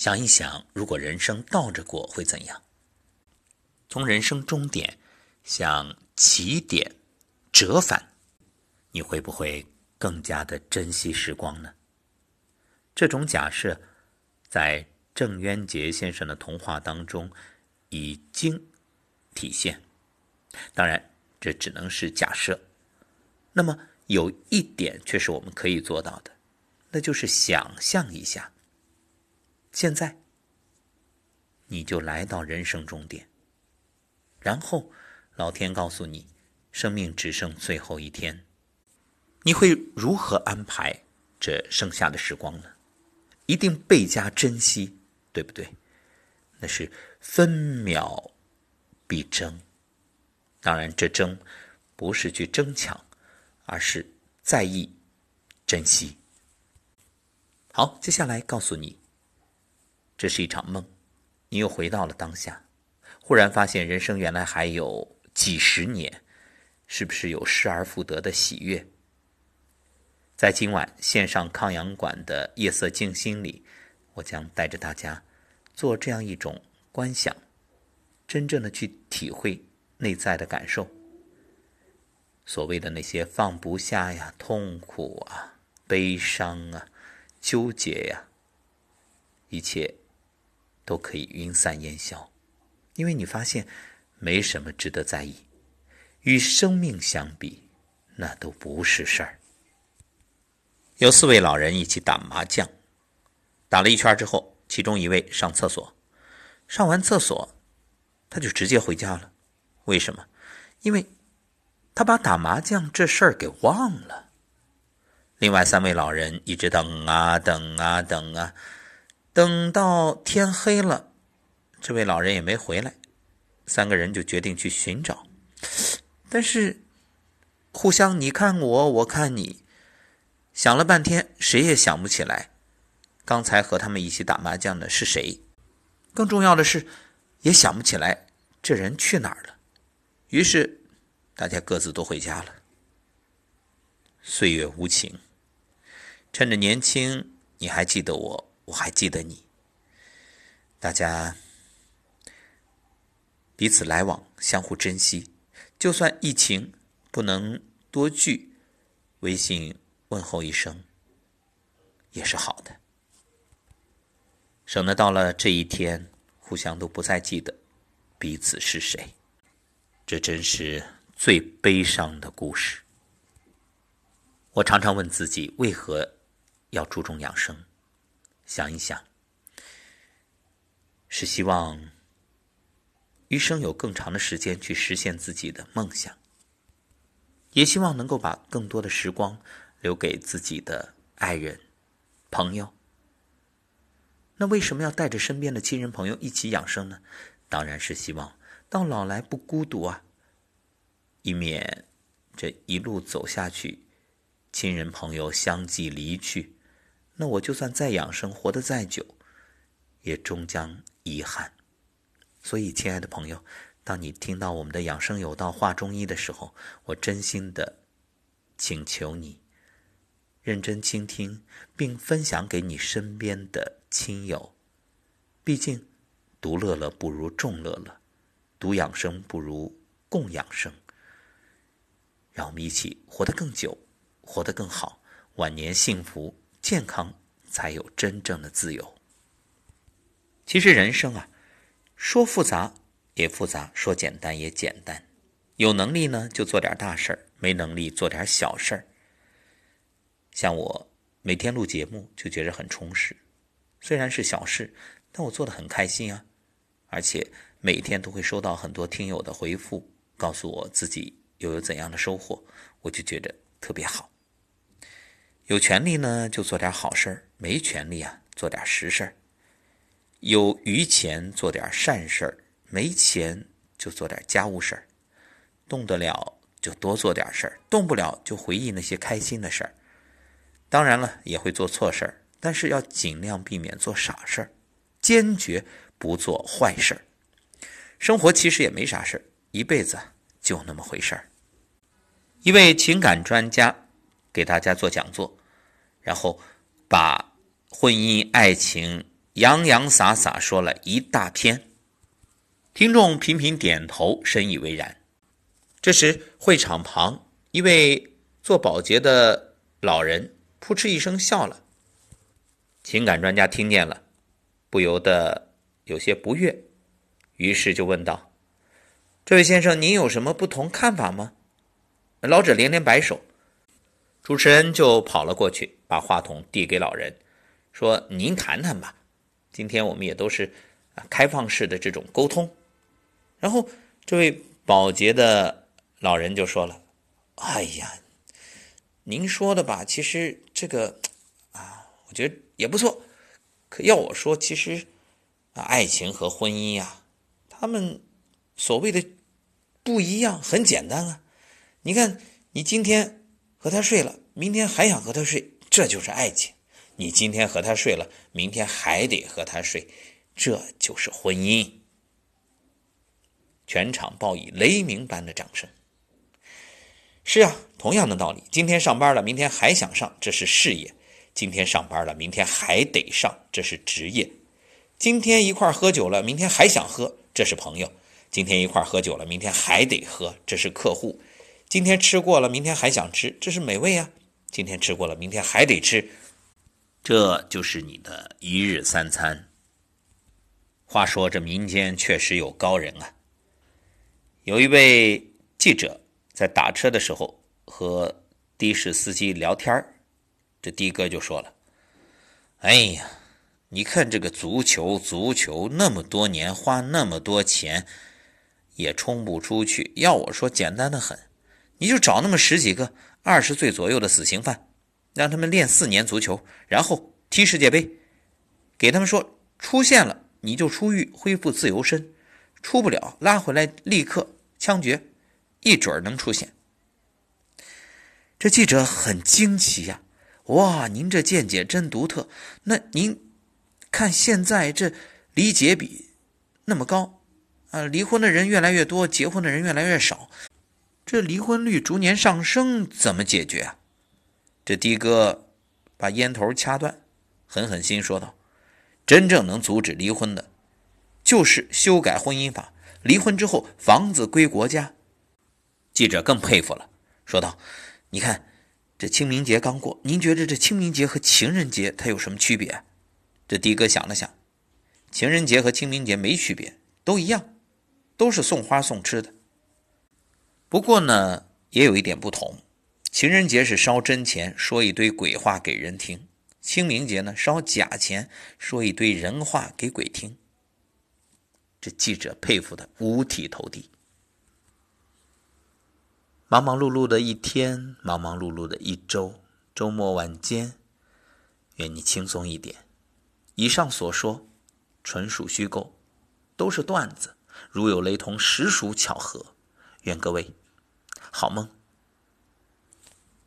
想一想，如果人生倒着过会怎样？从人生终点向起点折返，你会不会更加的珍惜时光呢？这种假设在郑渊洁先生的童话当中已经体现。当然，这只能是假设。那么有一点却是我们可以做到的，那就是想象一下，现在你就来到人生终点。然后，老天告诉你，生命只剩最后一天，你会如何安排这剩下的时光呢？一定倍加珍惜，对不对？那是分秒必争。当然，这争不是去争抢，而是在意、珍惜。好，接下来告诉你，这是一场梦，你又回到了当下。忽然发现人生原来还有几十年，是不是有失而复得的喜悦？在今晚线上康阳馆的夜色静心里，我将带着大家做这样一种观想，真正的去体会内在的感受。所谓的那些放不下呀、痛苦啊、悲伤啊、纠结呀，一切都可以云散烟消。因为你发现没什么值得在意，与生命相比，那都不是事儿。有四位老人一起打麻将，打了一圈之后，其中一位上厕所，上完厕所，他就直接回家了。为什么？因为他把打麻将这事儿给忘了。另外三位老人一直等啊等啊等啊，等到天黑了。这位老人也没回来，三个人就决定去寻找，但是互相你看我，我看你，想了半天，谁也想不起来刚才和他们一起打麻将的是谁。更重要的是，也想不起来这人去哪儿了。于是大家各自都回家了。岁月无情，趁着年轻，你还记得我，我还记得你，大家。彼此来往，相互珍惜。就算疫情不能多聚，微信问候一声也是好的。省得到了这一天，互相都不再记得彼此是谁。这真是最悲伤的故事。我常常问自己，为何要注重养生？想一想，是希望。余生有更长的时间去实现自己的梦想，也希望能够把更多的时光留给自己的爱人、朋友。那为什么要带着身边的亲人朋友一起养生呢？当然是希望到老来不孤独啊，以免这一路走下去，亲人朋友相继离去，那我就算再养生，活得再久，也终将遗憾。所以，亲爱的朋友，当你听到我们的养生有道话中医的时候，我真心的请求你认真倾听，并分享给你身边的亲友。毕竟，独乐乐不如众乐乐，独养生不如共养生。让我们一起活得更久，活得更好，晚年幸福健康，才有真正的自由。其实，人生啊。说复杂也复杂，说简单也简单。有能力呢，就做点大事儿；没能力，做点小事儿。像我每天录节目，就觉得很充实。虽然是小事，但我做的很开心啊！而且每天都会收到很多听友的回复，告诉我自己又有怎样的收获，我就觉得特别好。有权利呢，就做点好事儿；没权利啊，做点实事儿。有余钱做点善事儿，没钱就做点家务事儿，动得了就多做点事儿，动不了就回忆那些开心的事儿。当然了，也会做错事儿，但是要尽量避免做傻事儿，坚决不做坏事儿。生活其实也没啥事儿，一辈子就那么回事儿。一位情感专家给大家做讲座，然后把婚姻爱情。洋洋洒洒说了一大篇，听众频频点头，深以为然。这时，会场旁一位做保洁的老人扑哧一声笑了。情感专家听见了，不由得有些不悦，于是就问道：“这位先生，您有什么不同看法吗？”老者连连摆手，主持人就跑了过去，把话筒递给老人，说：“您谈谈吧，今天我们也都是开放式的这种沟通。”然后这位保洁的老人就说了：“哎呀，您说的吧，其实这个啊，我觉得也不错。可要我说，其实啊，爱情和婚姻呀，他们所谓的不一样，很简单啊。”你看，你今天和他睡了，明天还想和他睡，这就是爱情；你今天和他睡了，明天还得和他睡，这就是婚姻。全场报以雷鸣般的掌声。是啊，同样的道理，今天上班了，明天还想上，这是事业；今天上班了，明天还得上，这是职业；今天一块喝酒了，明天还想喝，这是朋友；今天一块喝酒了，明天还得喝，这是客户。今天吃过了，明天还想吃，这是美味啊！今天吃过了，明天还得吃，这就是你的一日三餐。话说这民间确实有高人啊。有一位记者在打车的时候和的士司机聊天这的哥就说了：“哎呀，你看这个足球，足球那么多年花那么多钱也冲不出去，要我说简单的很。”你就找那么十几个二十岁左右的死刑犯，让他们练四年足球，然后踢世界杯，给他们说出现了你就出狱恢复自由身，出不了拉回来立刻枪决，一准儿能出现。这记者很惊奇呀，哇，您这见解真独特。那您看现在这离结比那么高，啊，离婚的人越来越多，结婚的人越来越少。这离婚率逐年上升，怎么解决啊？这的哥把烟头掐断，狠狠心说道：“真正能阻止离婚的，就是修改婚姻法。离婚之后，房子归国家。”记者更佩服了，说道：“你看，这清明节刚过，您觉得这清明节和情人节它有什么区别？”这的哥想了想，情人节和清明节没区别，都一样，都是送花送吃的。不过呢，也有一点不同。情人节是烧真钱，说一堆鬼话给人听；清明节呢，烧假钱，说一堆人话给鬼听。这记者佩服的五体投地。忙忙碌碌的一天，忙忙碌碌的一周，周末晚间，愿你轻松一点。以上所说，纯属虚构，都是段子，如有雷同，实属巧合。愿各位。好梦。